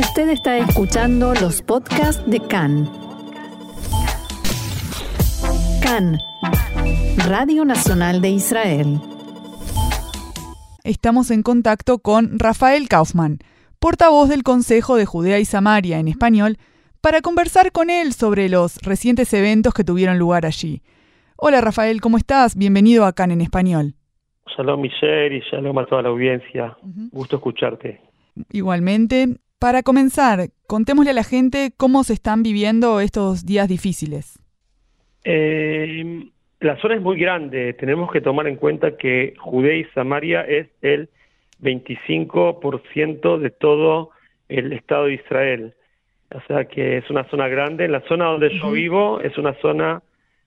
Usted está escuchando los podcasts de CAN. CAN, Radio Nacional de Israel. Estamos en contacto con Rafael Kaufman, portavoz del Consejo de Judea y Samaria en español, para conversar con él sobre los recientes eventos que tuvieron lugar allí. Hola Rafael, ¿cómo estás? Bienvenido a CAN en español. Shalom Michelle y shalom a toda la audiencia. Gusto escucharte. Igualmente, para comenzar, contémosle a la gente cómo se están viviendo estos días difíciles. Eh, la zona es muy grande. Tenemos que tomar en cuenta que Judea y Samaria es el 25% de todo el Estado de Israel. O sea que es una zona grande. La zona donde yo vivo es una zona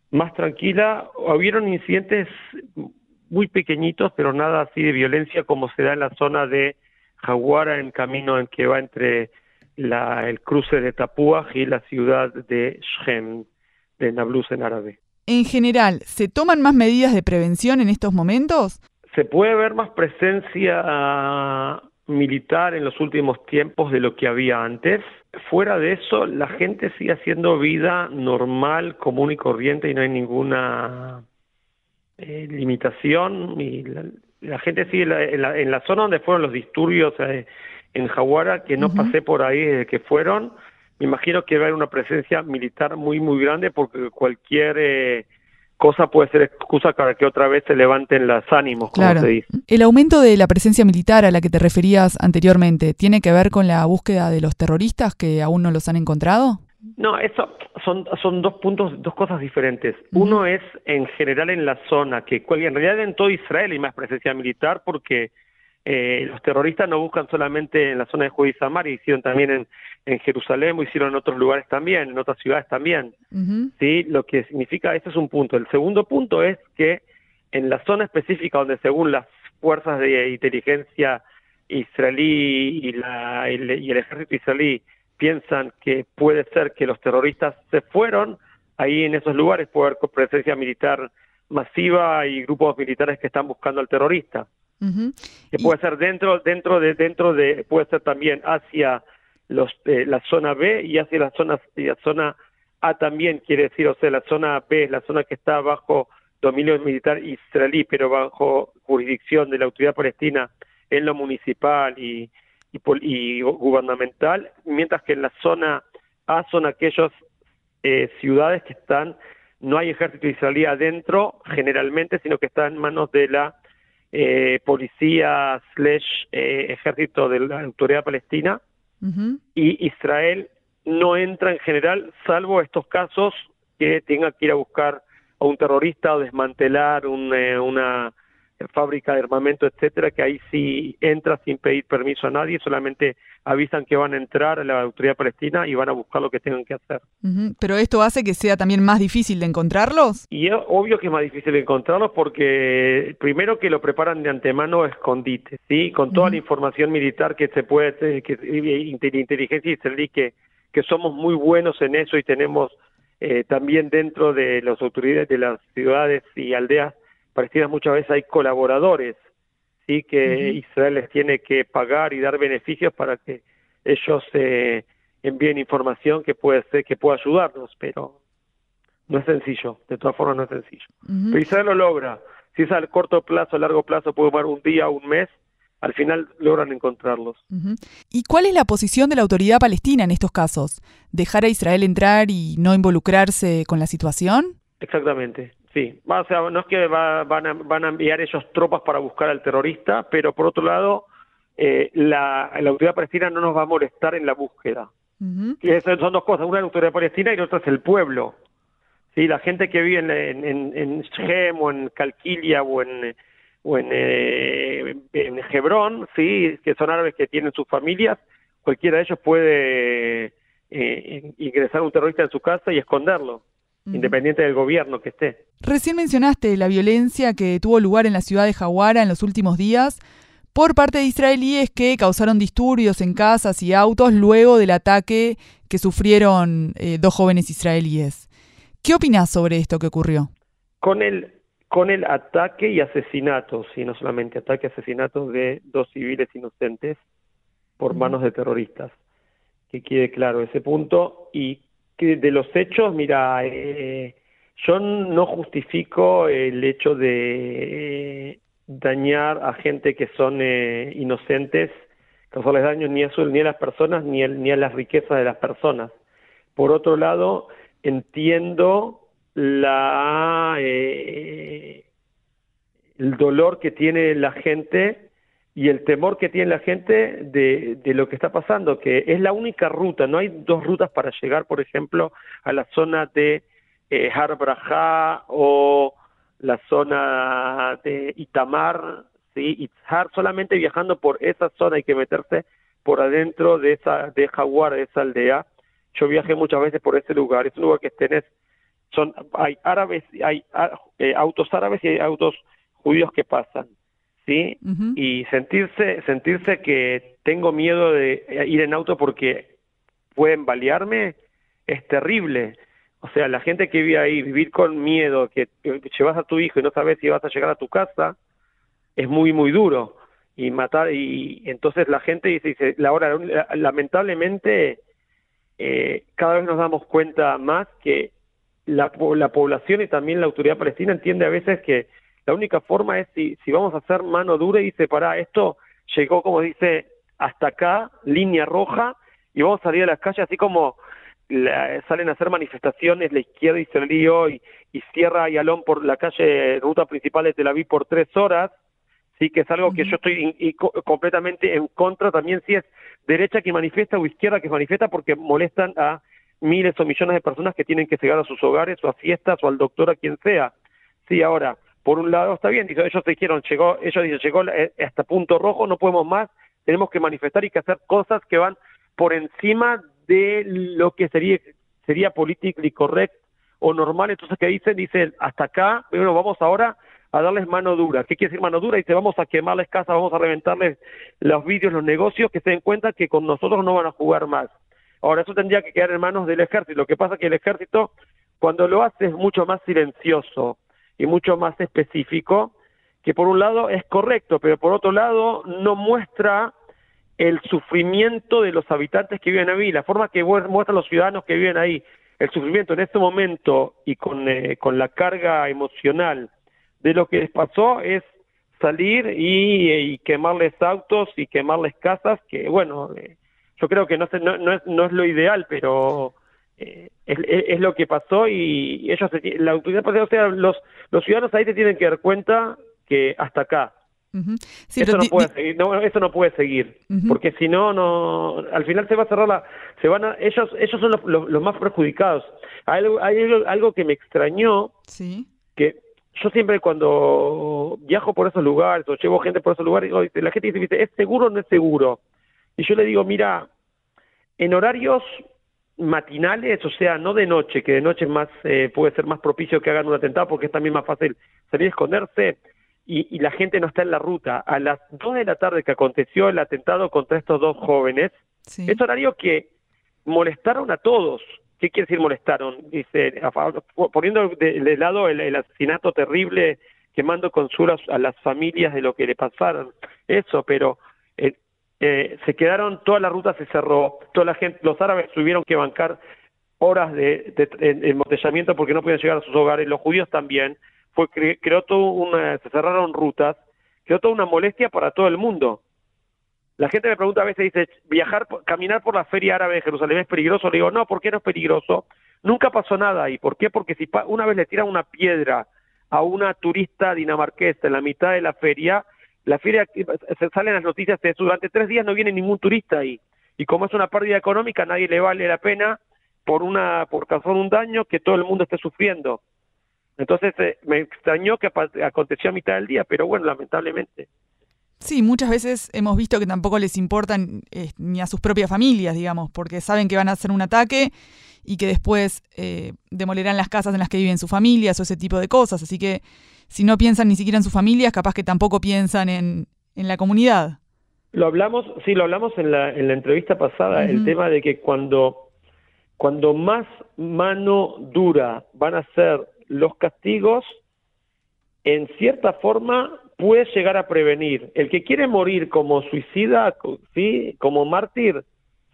más tranquila. Hubieron incidentes muy pequeñitos, pero nada así de violencia como se da en la zona de Jaguara, en camino en que va entre la, el cruce de Tapuaj y la ciudad de Shem, de Nablus en árabe. En general, ¿se toman más medidas de prevención en estos momentos? Se puede ver más presencia militar en los últimos tiempos de lo que había antes. Fuera de eso, la gente sigue haciendo vida normal, común y corriente y no hay ninguna eh, limitación y la, gente sigue en la, en la, zona donde fueron los disturbios eh, en Jaguara, que no pasé por ahí desde que fueron, me imagino que va a haber una presencia militar muy, muy grande porque cualquier eh, cosa puede ser excusa para que otra vez se levanten los ánimos, como claro. se dice. El aumento de la presencia militar a la que te referías anteriormente, ¿tiene que ver con la búsqueda de los terroristas que aún no los han encontrado? No, eso son, son dos puntos, dos cosas diferentes. Uno es en general en la zona, que en realidad en todo Israel hay más presencia militar porque eh, los terroristas no buscan solamente en la zona de Judea y hicieron también en, en Jerusalén, o hicieron en otros lugares también, en otras ciudades también. ¿sí? Lo que significa, este es un punto. El segundo punto es que en la zona específica donde según las fuerzas de inteligencia israelí y, la, y el ejército israelí piensan que puede ser que los terroristas se fueron, ahí en esos lugares puede haber presencia militar masiva y grupos militares que están buscando al terrorista. Que puede ser dentro, dentro de, dentro de, puede ser también hacia los, eh, la zona B y hacia la zona, la zona A también, quiere decir, o sea, la zona B es la zona que está bajo dominio militar israelí, pero bajo jurisdicción de la autoridad palestina en lo municipal y, y, y gubernamental, mientras que en la zona A son aquellas eh, ciudades que están, no hay ejército israelí adentro generalmente, sino que está en manos de la eh, policía slash eh, ejército de la autoridad palestina. Y Israel no entra en general, salvo estos casos que tenga que ir a buscar a un terrorista o desmantelar un, eh, una fábrica de armamento, etcétera, que ahí sí entra sin pedir permiso a nadie, solamente avisan que van a entrar a la autoridad palestina y van a buscar lo que tengan que hacer. Pero esto hace que sea también más difícil de encontrarlos. Y es obvio que es más difícil de encontrarlos porque primero que lo preparan de antemano a escondite, sí, con toda la información militar que se puede, que inteligencia israelí que que somos muy buenos en eso y tenemos eh, también dentro de las autoridades de las ciudades y aldeas palestinas muchas veces hay colaboradores sí que Israel les tiene que pagar y dar beneficios para que ellos eh, envíen información que puede ser que pueda ayudarnos pero no es sencillo de todas formas no es sencillo pero Israel lo logra si es al corto plazo a largo plazo puede tomar un día un mes al final logran encontrarlos. ¿Y cuál es la posición de la autoridad palestina en estos casos? ¿Dejar a Israel entrar y no involucrarse con la situación? Exactamente, sí. O sea, no es que van, a, van, a, enviar ellos tropas para buscar al terrorista, pero por otro lado, eh, la, la, autoridad palestina no nos va a molestar en la búsqueda. y eso son dos cosas, una es la autoridad palestina y la otra es el pueblo. ¿Sí? La gente que vive en, en, en Shem o en Calquilia o en o en, eh, en Hebrón, sí, que son árabes que tienen sus familias, cualquiera de ellos puede eh, ingresar un terrorista en su casa y esconderlo, independiente del gobierno que esté. Recién mencionaste la violencia que tuvo lugar en la ciudad de Jaguara en los últimos días por parte de israelíes que causaron disturbios en casas y autos luego del ataque que sufrieron eh, dos jóvenes israelíes. ¿Qué opinas sobre esto que ocurrió? Con el con el ataque y asesinatos, y no solamente ataque y asesinatos de dos civiles inocentes por manos de terroristas. que quede claro ese punto. Y que de los hechos, mira, eh, yo no justifico el hecho de eh, dañar a gente que son eh, inocentes, causarles daño ni a, ni a las personas ni, ni a las riquezas de las personas. Por otro lado, entiendo la eh, el dolor que tiene la gente y el temor que tiene la gente de, de, lo que está pasando, que es la única ruta, no hay dos rutas para llegar, por ejemplo, a la zona de eh, Har o la zona de Itamar, ¿sí? Itzhar, solamente viajando por esa zona hay que meterse por adentro de esa de Jaguar, de esa aldea. Yo viajé muchas veces por ese lugar, es un lugar que tenés, son, hay árabes, hay eh, autos árabes y hay autos judíos que pasan, ¿sí? Y sentirse, sentirse que tengo miedo de ir en auto porque pueden balearme es terrible. O sea, la gente que vive ahí, vivir con miedo, que, llevas a tu hijo y no sabes si vas a llegar a tu casa, es muy, muy duro. Y matar, y entonces la gente dice, dice la hora, lamentablemente, eh, cada vez nos damos cuenta más que la, la población y también la autoridad palestina entiende a veces que la única forma es si, si vamos a hacer mano dura y dice, para esto llegó, como dice, hasta acá, línea roja, y vamos a salir a las calles así como salen a hacer manifestaciones la izquierda israelí hoy y cierra Ayalón por la calle ruta principal de Tel Aviv por tres horas, sí que es algo que yo estoy completamente en contra también si es derecha que manifiesta o izquierda que manifiesta porque molestan a miles o millones de personas que tienen que llegar a sus hogares o a fiestas o al doctor a quien sea. Sí, ahora, por un lado está bien, ellos dijeron, llegó, ellos dicen, llegó eh, hasta punto rojo, no podemos más, tenemos que manifestar y que hacer cosas que van por encima de lo que sería sería políticamente correcto o normal, entonces que dicen, dicen, hasta acá, bueno, vamos ahora a darles mano dura. ¿Qué quiere decir mano dura? Dice, vamos a quemarles casas, vamos a reventarles los vídeos, los negocios, que se den cuenta que con nosotros no van a jugar más. Ahora, eso tendría que quedar en manos del ejército. Lo que pasa es que el ejército, cuando lo hace, es mucho más silencioso y mucho más específico, que por un lado es correcto, pero por otro lado no muestra el sufrimiento de los habitantes que viven ahí, la forma que muestran los ciudadanos que viven ahí, el sufrimiento en este momento y con, eh, con la carga emocional de lo que les pasó es salir y, quemarles autos y quemarles casas, que bueno, eh, yo creo que no, no, no, es, no es lo ideal, pero eh, es, lo que pasó y ellos, la autoridad, o sea, los, los ciudadanos ahí se tienen que dar cuenta que hasta acá. eso, no puede seguir, no, eso no puede seguir, porque si no, no, al final se va a cerrar la, se van a, ellos, ellos son los, los, más perjudicados. Hay, hay, algo que me extrañó, sí. que yo siempre cuando viajo por esos lugares o llevo gente por esos lugares, la gente dice, ¿es seguro o no es seguro? Y yo le digo, mira, en horarios matinales, o sea, no de noche, que de noche más eh, puede ser más propicio que hagan un atentado porque es también más fácil salir a esconderse y, la gente no está en la ruta. A las dos de la tarde que aconteció el atentado contra estos dos jóvenes, es horario que molestaron a todos. ¿Qué quiere decir molestaron? Dice, poniendo de, lado el, asesinato terrible, quemando consuelos a las familias de lo que le pasaron, eso, pero eh, se quedaron, toda la ruta se cerró, toda la gente, los árabes tuvieron que bancar horas de, embotellamiento porque no podían llegar a sus hogares, los judíos también, fue creó todo se cerraron rutas, creó toda una molestia para todo el mundo. La gente me pregunta a veces, dice, viajar, caminar por la feria árabe de Jerusalén es peligroso. Le digo, no, ¿por qué no es peligroso? Nunca pasó nada ahí. ¿Por qué? Porque si una vez le tiran una piedra a una turista dinamarquesa en la mitad de la feria, la feria, se salen las noticias de durante tres días no viene ningún turista ahí. Y como es una pérdida económica, nadie le vale la pena por una por causar un daño que todo el mundo esté sufriendo. Entonces eh, me extrañó que aconteció a mitad del día, pero bueno, lamentablemente. Sí, muchas veces hemos visto que tampoco les importan eh, ni a sus propias familias, digamos, porque saben que van a hacer un ataque y que después eh, demolerán las casas en las que viven sus familias o ese tipo de cosas. Así que si no piensan ni siquiera en sus familias, capaz que tampoco piensan en, en la comunidad. Lo hablamos, sí, lo hablamos en la, en la entrevista pasada, el tema de que cuando, cuando más mano dura van a ser los castigos, en cierta forma puede llegar a prevenir. El que quiere morir como suicida, ¿sí? como mártir,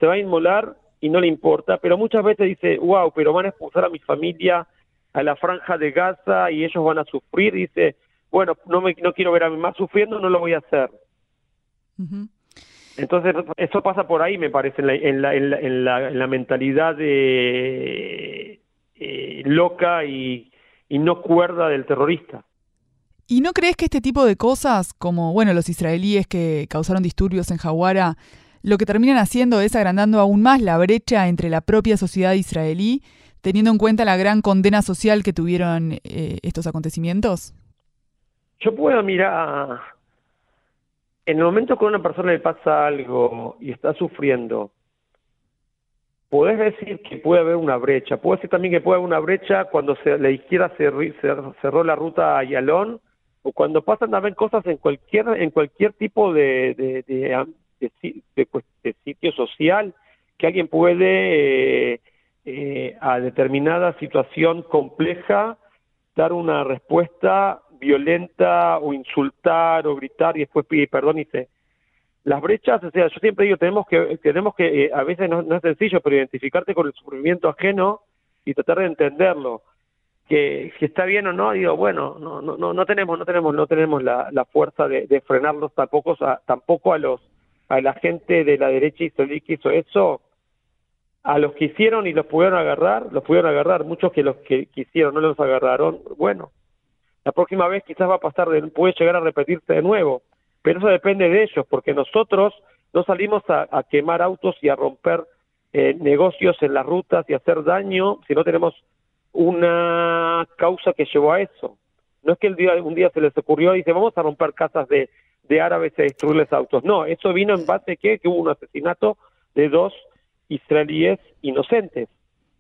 se va a inmolar y no le importa, pero muchas veces dice, wow, pero van a expulsar a mi familia a la franja de Gaza y ellos van a sufrir, dice, bueno, no, me, no quiero ver a mi mamá sufriendo, no lo voy a hacer. Entonces, eso pasa por ahí, me parece, en la, en la, en la, en la, mentalidad de, eh, loca y, y no cuerda del terrorista. ¿Y no crees que este tipo de cosas, como bueno, los israelíes que causaron disturbios en Jawara, lo que terminan haciendo es agrandando aún más la brecha entre la propia sociedad israelí, teniendo en cuenta la gran condena social que tuvieron eh, estos acontecimientos? Yo puedo mirar, en el momento que a una persona le pasa algo y está sufriendo, podés decir que puede haber una brecha. Puede decir también que puede haber una brecha cuando se, la izquierda cerró la ruta a Yalón o cuando pasan ver cosas en cualquier en cualquier tipo de, de, de, sitio social que alguien puede eh, eh, a determinada situación compleja dar una respuesta violenta o insultar o gritar y después pide perdón y se las brechas, o sea, yo siempre digo, tenemos que, tenemos que, eh, a veces no, es sencillo, pero identificarte con el sufrimiento ajeno y tratar de entenderlo. Que si está bien o no, digo, bueno, no, no, no, no tenemos, no tenemos, no tenemos la, la fuerza de, de frenarlos tampoco a, tampoco a los, a la gente de la derecha que hizo eso, a los que hicieron y los pudieron agarrar, los pudieron agarrar, muchos que los que quisieron no los agarraron, bueno, la próxima vez quizás va a pasar, de, puede llegar a repetirse de nuevo pero eso depende de ellos, porque nosotros no salimos a, quemar autos y a romper eh, negocios en las rutas y hacer daño si no tenemos una causa que llevó a eso. No es que el día, un día se les ocurrió y dice vamos a romper casas de, de árabes y destruirles autos. No, eso vino en base a que, que hubo un asesinato de dos israelíes inocentes.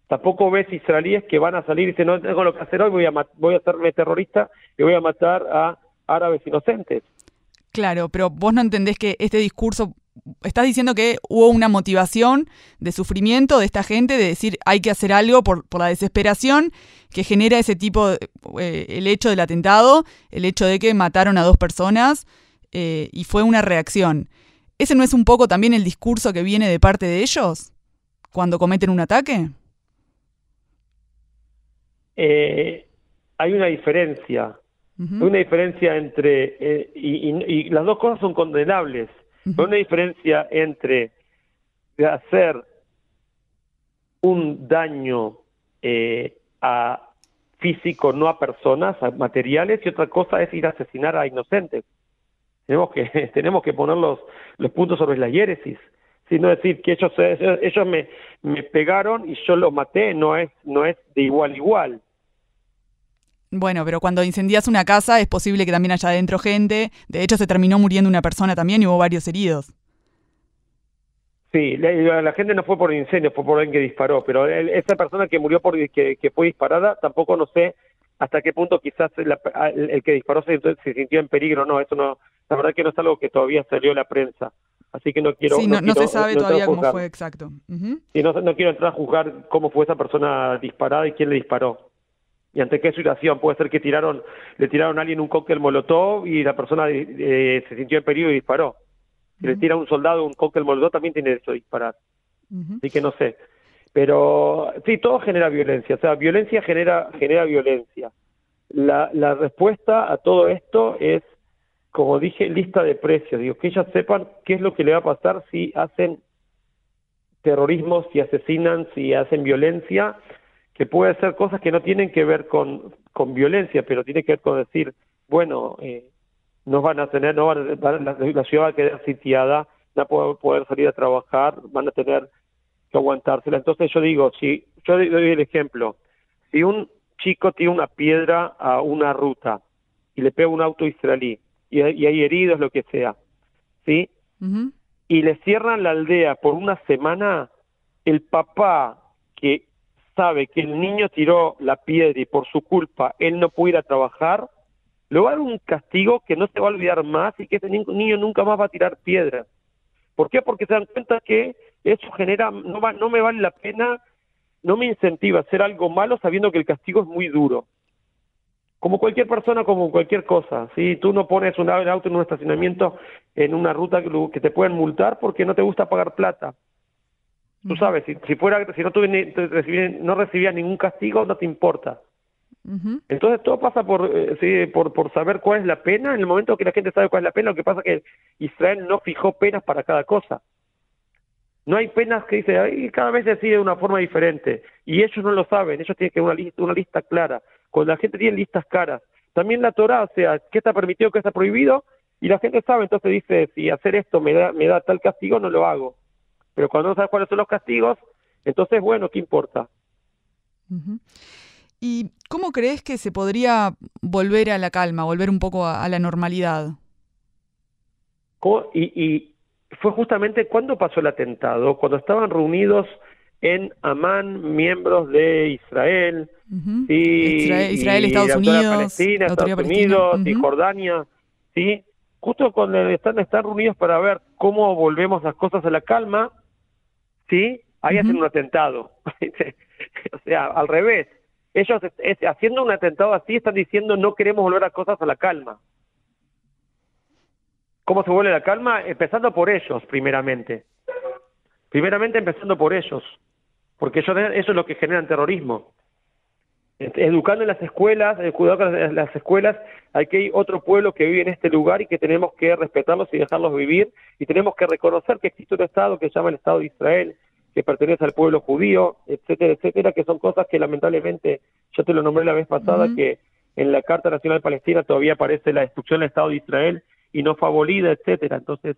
Tampoco ves israelíes que van a salir y dicen no tengo lo que hacer hoy, voy a, voy a hacerme terrorista y voy a matar a árabes inocentes. Claro, pero vos no entendés que este discurso, estás diciendo que hubo una motivación de sufrimiento de esta gente, de decir hay que hacer algo por, por la desesperación que genera ese tipo, eh, el hecho del atentado, el hecho de que mataron a dos personas eh, y fue una reacción. ¿Ese no es un poco también el discurso que viene de parte de ellos cuando cometen un ataque? Eh, hay una diferencia hay una diferencia entre, eh, y, las dos cosas son condenables, hay una diferencia entre hacer un daño eh, a físico, no a personas, a materiales, y otra cosa es ir a asesinar a inocentes. Tenemos que, tenemos que poner los, los puntos sobre la hiéresis sino decir que ellos ellos me, me pegaron y yo los maté no es no es de igual a igual bueno, pero cuando incendias una casa es posible que también haya adentro gente. De hecho, se terminó muriendo una persona también y hubo varios heridos. Sí, la, gente no fue por incendio, fue por alguien que disparó, pero esa persona que murió por que, fue disparada, tampoco no sé hasta qué punto quizás el, que disparó se, sintió en peligro. No, eso no, la verdad que no es algo que todavía salió en la prensa. Así que no quiero. Sí, no, se sabe todavía cómo fue exacto. Y no, no quiero entrar a juzgar cómo fue esa persona disparada y quién le disparó. Y ante qué situación puede ser que tiraron le tiraron a alguien un cóctel molotov y la persona eh, se sintió en peligro y disparó. Si le tira a un soldado un cóctel molotov también tiene derecho a disparar. Así que no sé. Pero sí todo genera violencia. O sea violencia genera genera violencia. La, la respuesta a todo esto es como dije lista de precios digo que ellas sepan qué es lo que le va a pasar si hacen terrorismo si asesinan si hacen violencia que puede hacer cosas que no tienen que ver con, con violencia, pero tiene que ver con decir, bueno, eh, no van a tener, van la, ciudad va a quedar sitiada, no va a poder salir a trabajar, van a tener que aguantársela. Entonces yo digo, si yo doy el ejemplo, si un chico tiene una piedra a una ruta y le pega un auto israelí y, hay heridos, lo que sea, ¿sí? Y le cierran la aldea por una semana, el papá que sabe que el niño tiró la piedra y por su culpa él no puede ir a trabajar, le va a dar un castigo que no se va a olvidar más y que ese niño nunca más va a tirar piedras. ¿Por qué? Porque se dan cuenta que eso genera, no, va, no me vale la pena, no me incentiva a hacer algo malo sabiendo que el castigo es muy duro. Como cualquier persona, como cualquier cosa. Si tú no pones un auto en un estacionamiento en una ruta que te pueden multar porque no te gusta pagar plata Tú sabes, si, si fuera, si no, no recibías ningún castigo, no te importa. Entonces todo pasa por, eh, sí, por, por saber cuál es la pena. En el momento que la gente sabe cuál es la pena, lo que pasa es que Israel no fijó penas para cada cosa. No hay penas que dice, Ay, cada vez decide de una forma diferente. Y ellos no lo saben, ellos tienen que una lista, una lista clara. Cuando la gente tiene listas caras, también la Torah, o sea, qué está permitido, qué está prohibido, y la gente sabe, entonces dice, si hacer esto me da, me da tal castigo, no lo hago. Pero cuando no sabes cuáles son los castigos, entonces, bueno, ¿qué importa? ¿Y cómo crees que se podría volver a la calma, volver un poco a, la normalidad? Y, y, fue justamente cuando pasó el atentado, cuando estaban reunidos en Amán miembros de Israel, Israel, Estados Unidos, Palestina, Estados Unidos y Jordania, sí, justo cuando están, están reunidos para ver cómo volvemos las cosas a la calma, sí, ahí hacen un atentado, o sea, al revés, ellos haciendo un atentado así están diciendo no queremos volver a cosas a la calma. ¿Cómo se vuelve la calma? Empezando por ellos, primeramente. Primeramente empezando por ellos, porque eso, eso es lo que genera el terrorismo. Educando en las escuelas, cuidado en las escuelas, aquí hay otro pueblo que vive en este lugar y que tenemos que respetarlos y dejarlos vivir y tenemos que reconocer que existe un Estado que se llama el Estado de Israel, que pertenece al pueblo judío, etcétera, etcétera, que son cosas que lamentablemente, yo te lo nombré la vez pasada, que en la Carta Nacional Palestina todavía aparece la destrucción del Estado de Israel y no fue abolida, etcétera. Entonces,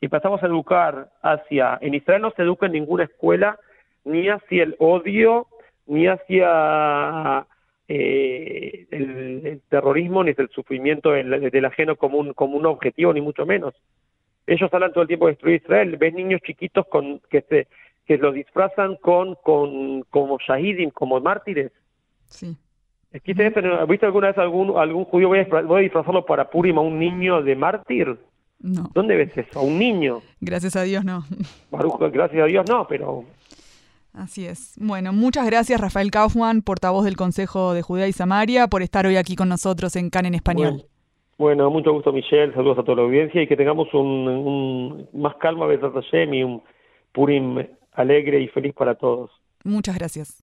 si pasamos a educar hacia, en Israel no se educa en ninguna escuela ni hacia el odio, ni hacia eh, el, terrorismo, ni hacia el sufrimiento del, del ajeno como un, como un objetivo, ni mucho menos. Ellos hablan todo el tiempo de destruir Israel. Ves niños chiquitos con que se que lo disfrazan con, con como shahidim, como mártires. Sí. ¿Viste alguna vez algún, algún judío voy a, disfrazarlo para Purim a un niño de mártir? No. ¿Dónde ves eso? ¿A un niño? Gracias a Dios no. gracias a Dios no, pero... Así es. Bueno, muchas gracias Rafael Kaufman, portavoz del Consejo de Judea y Samaria, por estar hoy aquí con nosotros en CAN en Español. Bueno, mucho gusto Michelle, saludos a toda la audiencia y que tengamos un, un más calma, Besat Hashem y un Purim alegre y feliz para todos. Muchas gracias.